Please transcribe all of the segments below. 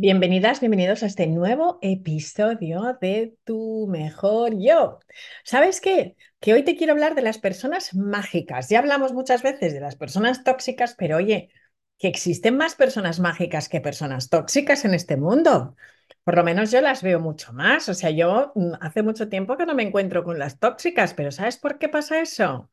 Bienvenidas, bienvenidos a este nuevo episodio de Tu Mejor Yo. ¿Sabes qué? Que hoy te quiero hablar de las personas mágicas. Ya hablamos muchas veces de las personas tóxicas, pero oye, que existen más personas mágicas que personas tóxicas en este mundo. Por lo menos yo las veo mucho más. O sea, yo mm, hace mucho tiempo que no me encuentro con las tóxicas, pero ¿sabes por qué pasa eso?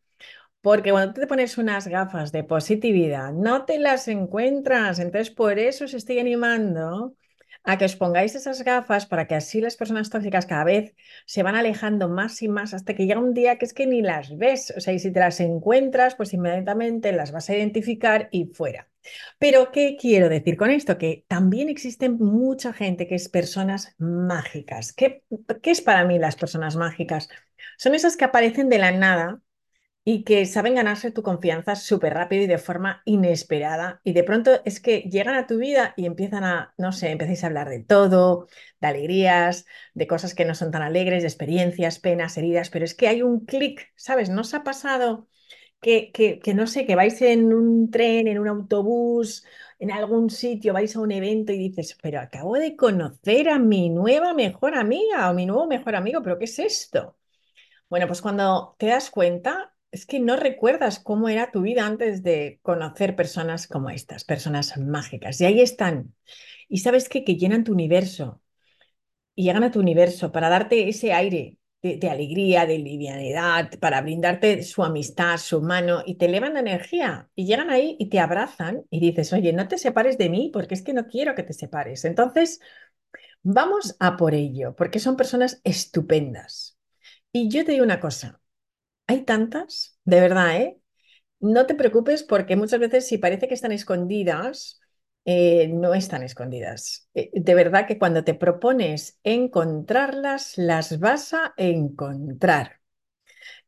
Porque cuando te pones unas gafas de positividad, no te las encuentras. Entonces, por eso os estoy animando a que os pongáis esas gafas para que así las personas tóxicas cada vez se van alejando más y más hasta que llega un día que es que ni las ves. O sea, y si te las encuentras, pues inmediatamente las vas a identificar y fuera. Pero, ¿qué quiero decir con esto? Que también existen mucha gente que es personas mágicas. ¿Qué, qué es para mí las personas mágicas? Son esas que aparecen de la nada y que saben ganarse tu confianza súper rápido y de forma inesperada. Y de pronto es que llegan a tu vida y empiezan a, no sé, empecéis a hablar de todo, de alegrías, de cosas que no son tan alegres, de experiencias, penas, heridas, pero es que hay un clic, ¿sabes? ¿No os ha pasado que, que, que, no sé, que vais en un tren, en un autobús, en algún sitio, vais a un evento y dices, pero acabo de conocer a mi nueva mejor amiga o mi nuevo mejor amigo, pero ¿qué es esto? Bueno, pues cuando te das cuenta, es que no recuerdas cómo era tu vida antes de conocer personas como estas, personas mágicas. Y ahí están. Y sabes? Que llenan tu universo. Y llegan a tu universo para darte ese aire de, de, alegría, de livianidad, para brindarte su amistad, su mano, y te elevan la energía. Y llegan ahí y te abrazan y dices, oye, no te separes de mí porque es que no quiero que te separes. Entonces, vamos a por ello, porque son personas estupendas. Y yo te digo una cosa, hay tantas, de verdad, ¿eh? No te preocupes porque muchas veces si parece que están escondidas, eh, no están escondidas. Eh, de verdad que cuando te propones encontrarlas, las vas a encontrar.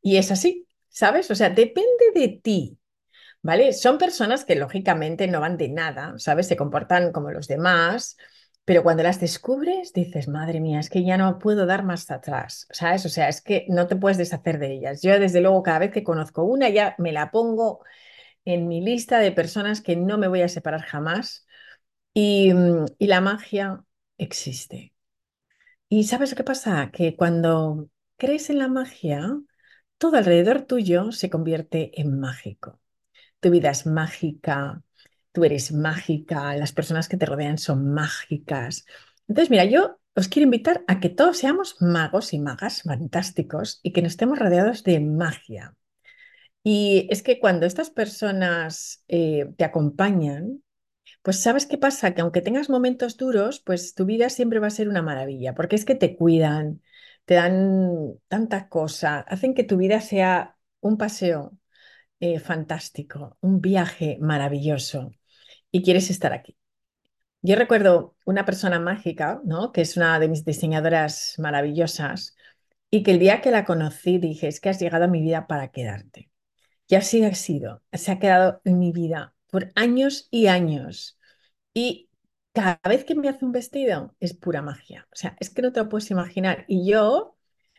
Y es así, ¿sabes? O sea, depende de ti, ¿vale? Son personas que lógicamente no van de nada, ¿sabes? Se comportan como los demás pero cuando las descubres, dices, madre mía, es que ya no puedo dar más atrás, ¿sabes? O sea, es que no te puedes deshacer de ellas. Yo, desde luego, cada vez que conozco una, ya me la pongo en mi lista de personas que no me voy a separar jamás. Y, y la magia existe. ¿Y sabes qué pasa? Que cuando crees en la magia, todo alrededor tuyo se convierte en mágico. Tu vida es mágica, tú eres mágica, las personas que te rodean son mágicas. Entonces, mira, yo os quiero invitar a que todos seamos magos y magas fantásticos y que nos estemos rodeados de magia. Y es que cuando estas personas eh, te acompañan, pues sabes qué pasa, que aunque tengas momentos duros, pues tu vida siempre va a ser una maravilla, porque es que te cuidan, te dan tanta cosa, hacen que tu vida sea un paseo eh, fantástico, un viaje maravilloso y quieres estar aquí. Yo recuerdo una persona mágica, ¿no? Que es una de mis diseñadoras maravillosas y que el día que la conocí dije, es que has llegado a mi vida para quedarte. Y así ha sido, se ha quedado en mi vida por años y años. Y cada vez que me hace un vestido es pura magia. O sea, es que no te lo puedes imaginar. Y yo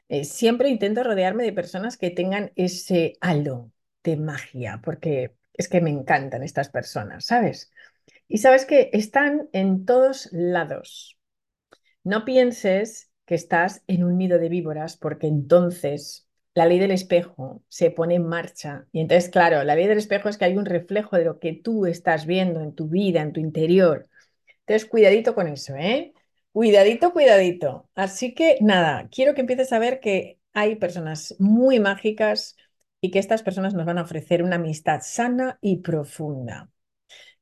eh, siempre intento rodearme de personas que tengan ese halo magia, porque es que me encantan estas personas, ¿sabes? Y sabes que están en todos lados. No pienses que estás en un nido de víboras porque entonces la ley del espejo se pone en marcha. Y entonces, claro, la ley del espejo es que hay un reflejo de lo que tú estás viendo en tu vida, en tu interior. Entonces, cuidadito con eso, ¿eh? Cuidadito, cuidadito. Así que nada, quiero que empieces a ver que hay personas muy mágicas y que estas personas nos van a ofrecer una amistad sana y profunda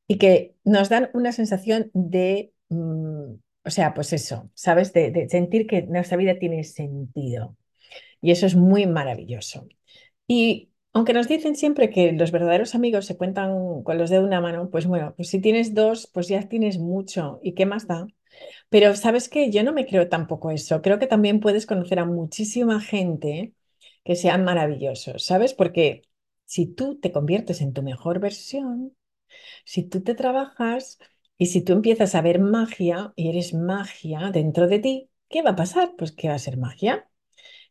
y que nos dan una sensación de, mm, o sea, pues eso, ¿sabes? De, sentir que nuestra vida tiene sentido. Y eso es muy maravilloso. Y aunque nos dicen siempre que los verdaderos amigos se cuentan con los de una mano, pues bueno, pues si tienes dos, pues ya tienes mucho. ¿Y qué más da? Pero sabes que yo no me creo tampoco eso. Creo que también puedes conocer a muchísima gente que sean maravillosos, ¿sabes? Porque si tú te conviertes en tu mejor versión, si tú te trabajas y si tú empiezas a ver magia y eres magia dentro de ti, ¿qué va a pasar? Pues que va a ser magia.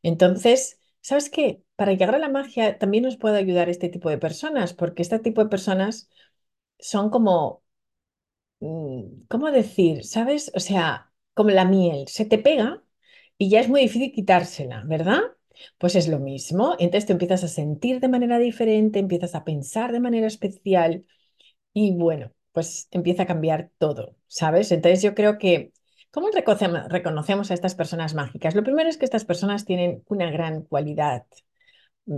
Entonces, ¿sabes qué? Para llegar a la magia también nos puede ayudar este tipo de personas, porque este tipo de personas son como mm, ¿cómo decir? ¿Sabes? O sea, como la miel, se te pega y ya es muy difícil quitársela, ¿verdad? Pues es lo mismo. Entonces te empiezas a sentir de manera diferente, empiezas a pensar de manera especial y bueno, pues empieza a cambiar todo, ¿sabes? Entonces yo creo que, ¿cómo reconocemos, a estas personas mágicas? Lo primero es que estas personas tienen una gran cualidad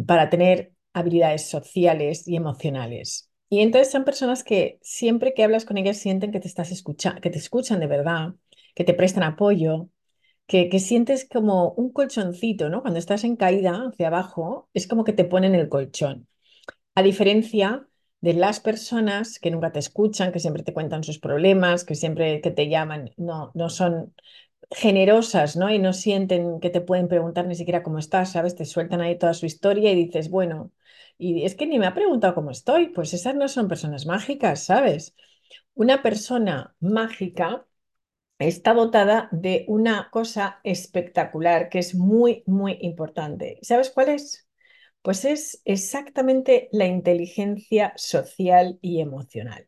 para tener habilidades sociales y emocionales. Y entonces son personas que siempre que hablas con ellas sienten que te estás escuchando, que te escuchan de verdad, que te prestan apoyo, que, sientes como un colchoncito, ¿no? Cuando estás en caída hacia abajo, es como que te ponen el colchón. A diferencia de las personas que nunca te escuchan, que siempre te cuentan sus problemas, que siempre que te llaman, no, no son generosas, ¿no? Y no sienten que te pueden preguntar ni siquiera cómo estás, ¿sabes? Te sueltan ahí toda su historia y dices, bueno, y es que ni me ha preguntado cómo estoy, pues esas no son personas mágicas, ¿sabes? Una persona mágica está dotada de una cosa espectacular que es muy, muy importante. ¿Sabes cuál es? Pues es exactamente la inteligencia social y emocional.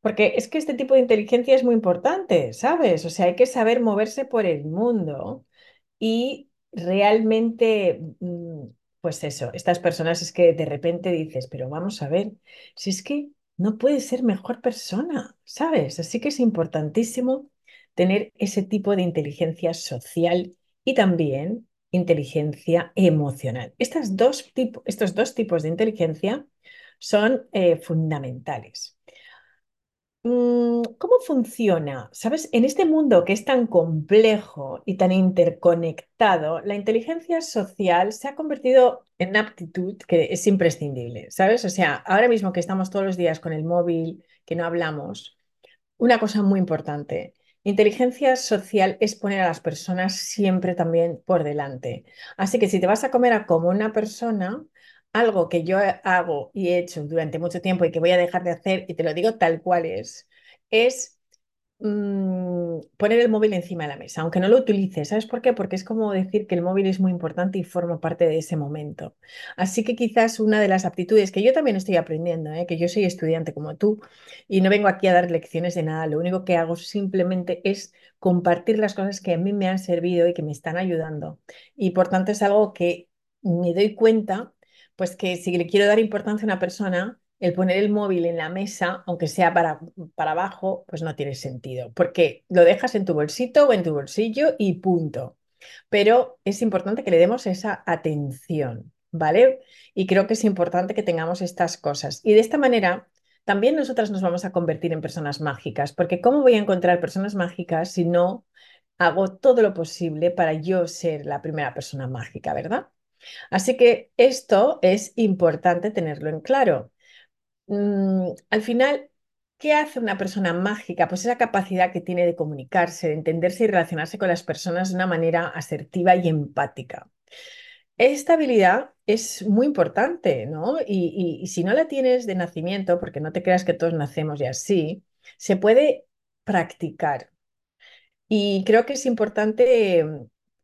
Porque es que este tipo de inteligencia es muy importante, ¿sabes? O sea, hay que saber moverse por el mundo y realmente, mm, pues eso, estas personas es que de repente dices, pero vamos a ver, si es que no puedes ser mejor persona, ¿sabes? Así que es importantísimo tener ese tipo de inteligencia social y también inteligencia emocional. Dos estos dos tipos de inteligencia son eh, fundamentales. Mm, ¿Cómo funciona? ¿Sabes? En este mundo que es tan complejo y tan interconectado, la inteligencia social se ha convertido en una aptitud que es imprescindible, ¿sabes? O sea, ahora mismo que estamos todos los días con el móvil, que no hablamos, una cosa muy importante. Inteligencia social es poner a las personas siempre también por delante. Así que si te vas a comer a como una persona, algo que yo hago y he hecho durante mucho tiempo y que voy a dejar de hacer, y te lo digo tal cual es, es mm, poner el móvil encima de la mesa, aunque no lo utilices. ¿Sabes por qué? Porque es como decir que el móvil es muy importante y forma parte de ese momento. Así que quizás una de las aptitudes que yo también estoy aprendiendo, ¿eh? que yo soy estudiante como tú y no vengo aquí a dar lecciones de nada, lo único que hago simplemente es compartir las cosas que a mí me han servido y que me están ayudando. Y por tanto es algo que me doy cuenta, pues que si le quiero dar importancia a una persona, el poner el móvil en la mesa, aunque sea para, para abajo, pues no tiene sentido, porque lo dejas en tu bolsito o en tu bolsillo y punto. Pero es importante que le demos esa atención, ¿vale? Y creo que es importante que tengamos estas cosas. Y de esta manera, también nosotras nos vamos a convertir en personas mágicas, porque ¿cómo voy a encontrar personas mágicas si no hago todo lo posible para yo ser la primera persona mágica, ¿verdad? Así que esto es importante tenerlo en claro. Mm, al final, ¿qué hace una persona mágica? Pues esa capacidad que tiene de comunicarse, de entenderse y relacionarse con las personas de una manera asertiva y empática. Esta habilidad es muy importante, ¿no? Y, y- si no la tienes de nacimiento, porque no te creas que todos nacemos y así, se puede practicar. Y creo que es importante eh,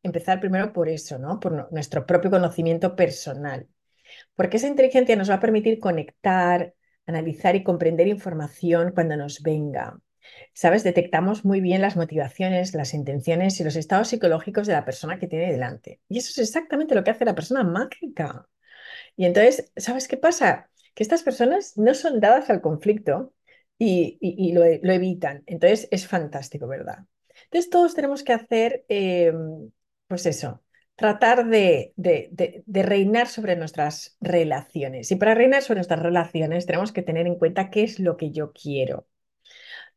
empezar primero por eso, ¿no? Por nu- nuestro propio conocimiento personal porque esa inteligencia nos va a permitir conectar, analizar y comprender información cuando nos venga. ¿Sabes? Detectamos muy bien las motivaciones, las intenciones y los estados psicológicos de la persona que tiene delante. Y eso es exactamente lo que hace la persona mágica. Y entonces, ¿sabes qué pasa? Que estas personas no son dadas al conflicto y, lo evitan. Entonces, es fantástico, ¿verdad? Entonces, todos tenemos que hacer, eh, pues eso, tratar de, de- de- reinar sobre nuestras relaciones. Y para reinar sobre nuestras relaciones, tenemos que tener en cuenta qué es lo que yo quiero.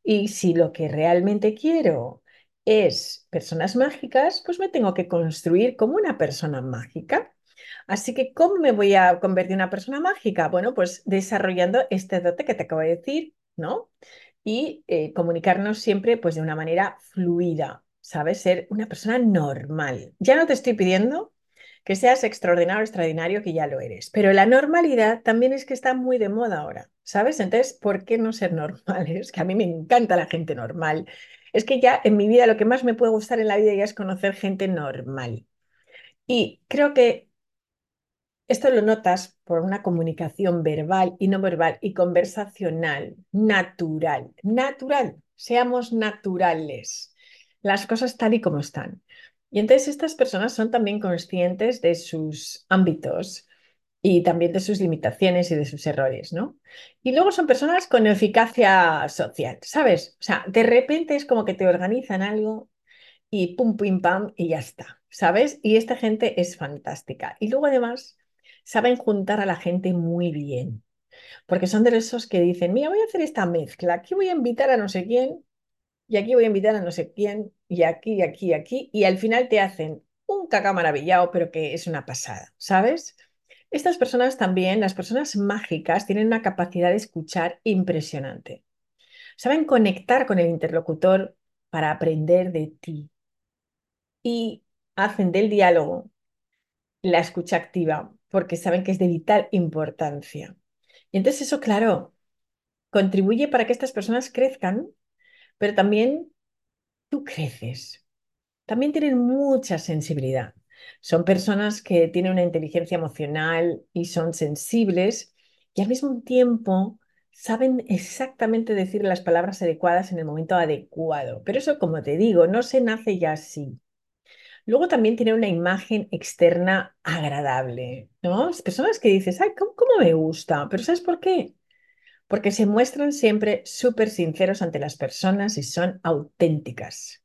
Y si lo que realmente quiero es personas mágicas, pues me tengo que construir como una persona mágica. Así que, ¿cómo me voy a convertir en una persona mágica? Bueno, pues desarrollando este dote que te acabo de decir, ¿no? Y eh, comunicarnos siempre pues de una manera fluida, ¿sabes? Ser una persona normal. Ya no te estoy pidiendo que seas extraordinario extraordinario, que ya lo eres, pero la normalidad también es que está muy de moda ahora, ¿sabes? Entonces, ¿por qué no ser normales? Que a mí me encanta la gente normal. Es que ya en mi vida lo que más me puede gustar en la vida ya es conocer gente normal. Y creo que esto lo notas por una comunicación verbal y no verbal y conversacional, natural, natural. seamos naturales, las cosas tal y como están. Y entonces estas personas son también conscientes de sus ámbitos y también de sus limitaciones y de sus errores, ¿no? Y luego son personas con eficacia social, ¿sabes? O sea, de repente es como que te organizan algo y pum, pim, pam, y ya está, ¿sabes? Y esta gente es fantástica. Y luego además saben juntar a la gente muy bien, porque son de esos que dicen, mira, voy a hacer esta mezcla, aquí voy a invitar a no sé quién, y aquí voy a invitar a no sé quién, y aquí, aquí, aquí, y al final te hacen un caca maravillado, pero que es una pasada, ¿sabes? Estas personas también, las personas mágicas, tienen una capacidad de escuchar impresionante. Saben conectar con el interlocutor para aprender de ti y hacen del diálogo la escucha activa porque saben que es de vital importancia. Y entonces eso, claro, contribuye para que estas personas crezcan, pero también tú creces. También tienen mucha sensibilidad. Son personas que tienen una inteligencia emocional y son sensibles y al mismo tiempo saben exactamente decir las palabras adecuadas en el momento adecuado. Pero eso, como te digo, no se nace ya así. Luego también tiene una imagen externa agradable, ¿no? Personas que dices, ay, ¿cómo, cómo me gusta? Pero ¿sabes por qué? Porque se muestran siempre súper sinceros ante las personas y son auténticas.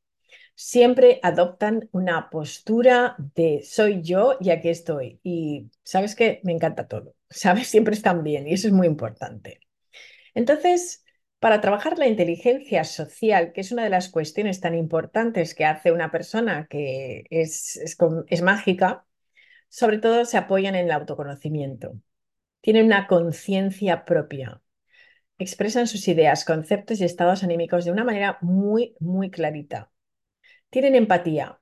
Siempre adoptan una postura de soy yo y aquí estoy. Y sabes que me encanta todo, ¿sabes? Siempre están bien y eso es muy importante. Entonces, para trabajar la inteligencia social, que es una de las cuestiones tan importantes que hace una persona que es, es, mágica, sobre todo se apoyan en el autoconocimiento. Tienen una conciencia propia. Expresan sus ideas, conceptos y estados anímicos de una manera muy, muy clarita. Tienen empatía.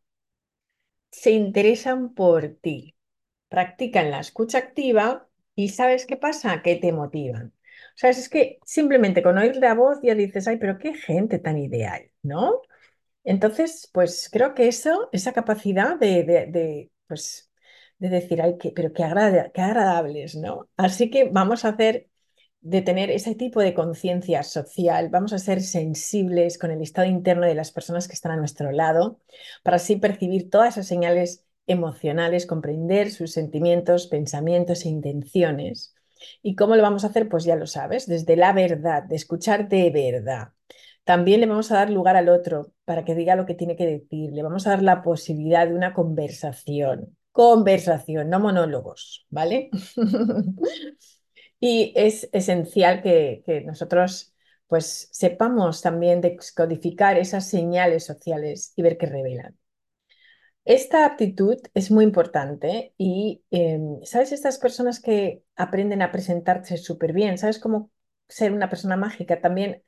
Se interesan por ti. Practican la escucha activa y ¿sabes qué pasa? Que te motivan. O sea, es que simplemente con oír la voz ya dices, ay, pero qué gente tan ideal, ¿no? Entonces, pues creo que eso, esa capacidad de, pues, de decir, ay, qué, pero qué, qué agradables, ¿no? Así que vamos a hacer de tener ese tipo de conciencia social, vamos a ser sensibles con el estado interno de las personas que están a nuestro lado, para así percibir todas esas señales emocionales, comprender sus sentimientos, pensamientos e intenciones ¿Y cómo lo vamos a hacer? Pues ya lo sabes, desde la verdad, de escuchar de verdad. También le vamos a dar lugar al otro para que diga lo que tiene que decir. Le vamos a dar la posibilidad de una conversación. Conversación, no monólogos, ¿vale? y es esencial que, nosotros pues sepamos también descodificar esas señales sociales y ver qué revelan. Esta aptitud es muy importante y, em, ¿sabes? Estas personas que aprenden a presentarse súper bien, ¿sabes cómo ser una persona mágica? También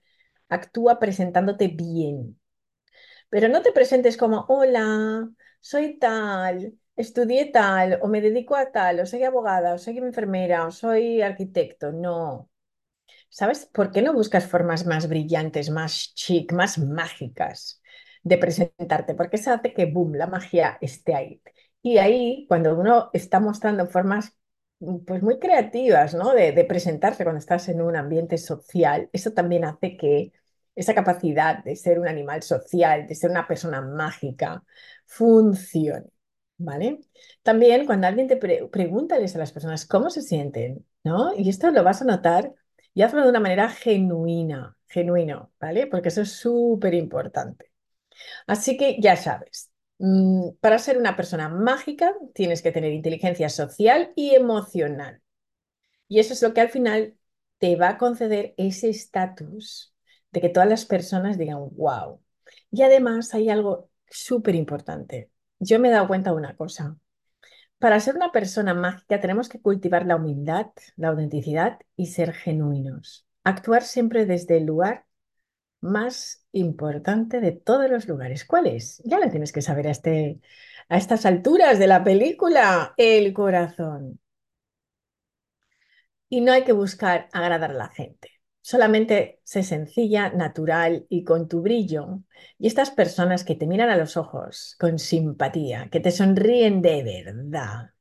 actúa presentándote bien. Pero no te presentes como, hola, soy tal, estudié tal, o me dedico a tal, o soy abogada, o soy enfermera, o soy arquitecto. No. ¿Sabes? ¿Por qué no buscas formas más brillantes, más chic, más mágicas? de presentarte, porque eso hace que, boom, la magia esté ahí. Y ahí, cuando uno está mostrando formas pues muy creativas, ¿no? De, de, presentarse cuando estás en un ambiente social, eso también hace que esa capacidad de ser un animal social, de ser una persona mágica, funcione, ¿vale? También cuando alguien te pre pregúntales a las personas cómo se sienten, ¿no? Y esto lo vas a notar y hazlo de una manera genuina, genuino, ¿vale? Porque eso es súper importante. Así que ya sabes, mm, para ser una persona mágica tienes que tener inteligencia social y emocional. Y eso es lo que al final te va a conceder ese estatus de que todas las personas digan, wow. Y además hay algo súper importante. Yo me he dado cuenta de una cosa. Para ser una persona mágica tenemos que cultivar la humildad, la autenticidad y ser genuinos. Actuar siempre desde el lugar más importante de todos los lugares. ¿Cuál es? Ya lo tienes que saber a, este, a estas alturas de la película, el corazón. Y no hay que buscar agradar a la gente. Solamente sé sencilla, natural y con tu brillo. Y estas personas que te miran a los ojos con simpatía, que te sonríen de verdad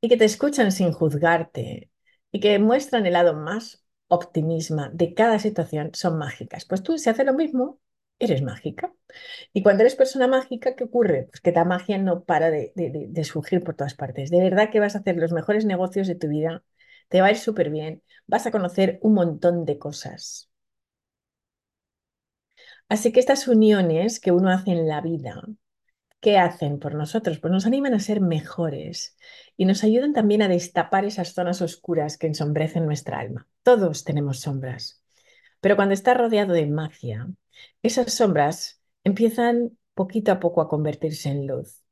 y que te escuchan sin juzgarte y que muestran el lado más optimismo de cada situación son mágicas. Pues tú, si haces lo mismo, eres mágica. Y cuando eres persona mágica, ¿qué ocurre? Pues que la magia no para de, de, surgir por todas partes. De verdad que vas a hacer los mejores negocios de tu vida, te va a ir súper bien, vas a conocer un montón de cosas. Así que estas uniones que uno hace en la vida, ¿qué hacen por nosotros? Pues nos animan a ser mejores y nos ayudan también a destapar esas zonas oscuras que ensombrecen nuestra alma. Todos tenemos sombras, pero cuando estás rodeado de magia, esas sombras empiezan poquito a poco a convertirse en luz.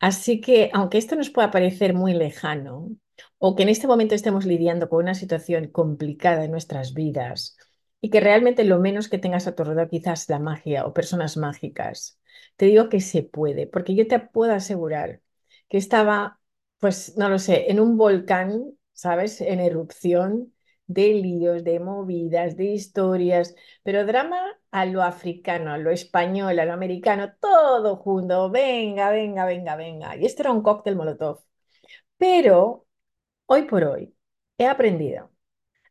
Así que, aunque esto nos pueda parecer muy lejano, o que en este momento estemos lidiando con una situación complicada en nuestras vidas, y que realmente lo menos que tengas a tu alrededor quizás la magia o personas mágicas, te digo que se puede, porque yo te puedo asegurar que estaba, pues no lo sé, en un volcán, ¿sabes? En erupción de líos, de movidas, de historias, pero drama a lo africano, a lo español, a lo americano, todo junto, venga, venga, venga, venga. Y esto era un cóctel molotov. Pero hoy por hoy he aprendido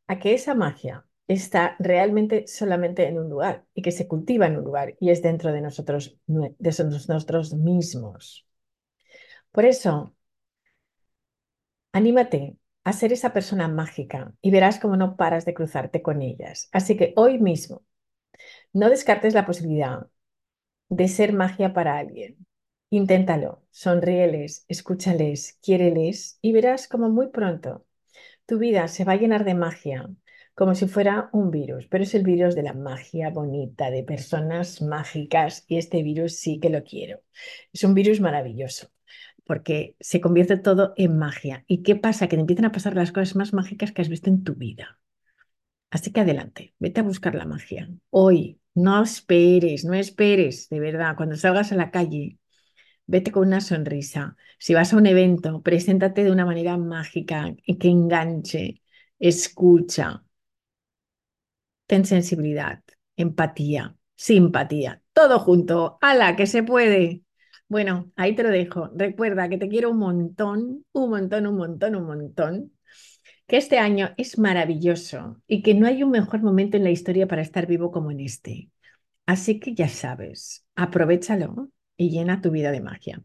a que esa magia está realmente solamente en un lugar y que se cultiva en un lugar y es dentro de nosotros, de nosotros mismos. Por eso, anímate a ser esa persona mágica y verás cómo no paras de cruzarte con ellas. Así que hoy mismo, no descartes la posibilidad de ser magia para alguien. Inténtalo, sonríeles, escúchales, quiéreles y verás cómo muy pronto tu vida se va a llenar de magia, como si fuera un virus, pero es el virus de la magia bonita, de personas mágicas y este virus sí que lo quiero. Es un virus maravilloso porque se convierte todo en magia. ¿Y qué pasa? Que te empiezan a pasar las cosas más mágicas que has visto en tu vida. Así que adelante, vete a buscar la magia. Hoy, no esperes, no esperes, de verdad, cuando salgas a la calle, vete con una sonrisa. Si vas a un evento, preséntate de una manera mágica y que enganche, escucha, ten sensibilidad, empatía, simpatía, todo junto. ¡Hala, que se puede! Bueno, ahí te lo dejo. Recuerda que te quiero un montón, un montón, un montón, un montón. Que este año es maravilloso y que no hay un mejor momento en la historia para estar vivo como en este. Así que ya sabes, aprovechalo y llena tu vida de magia.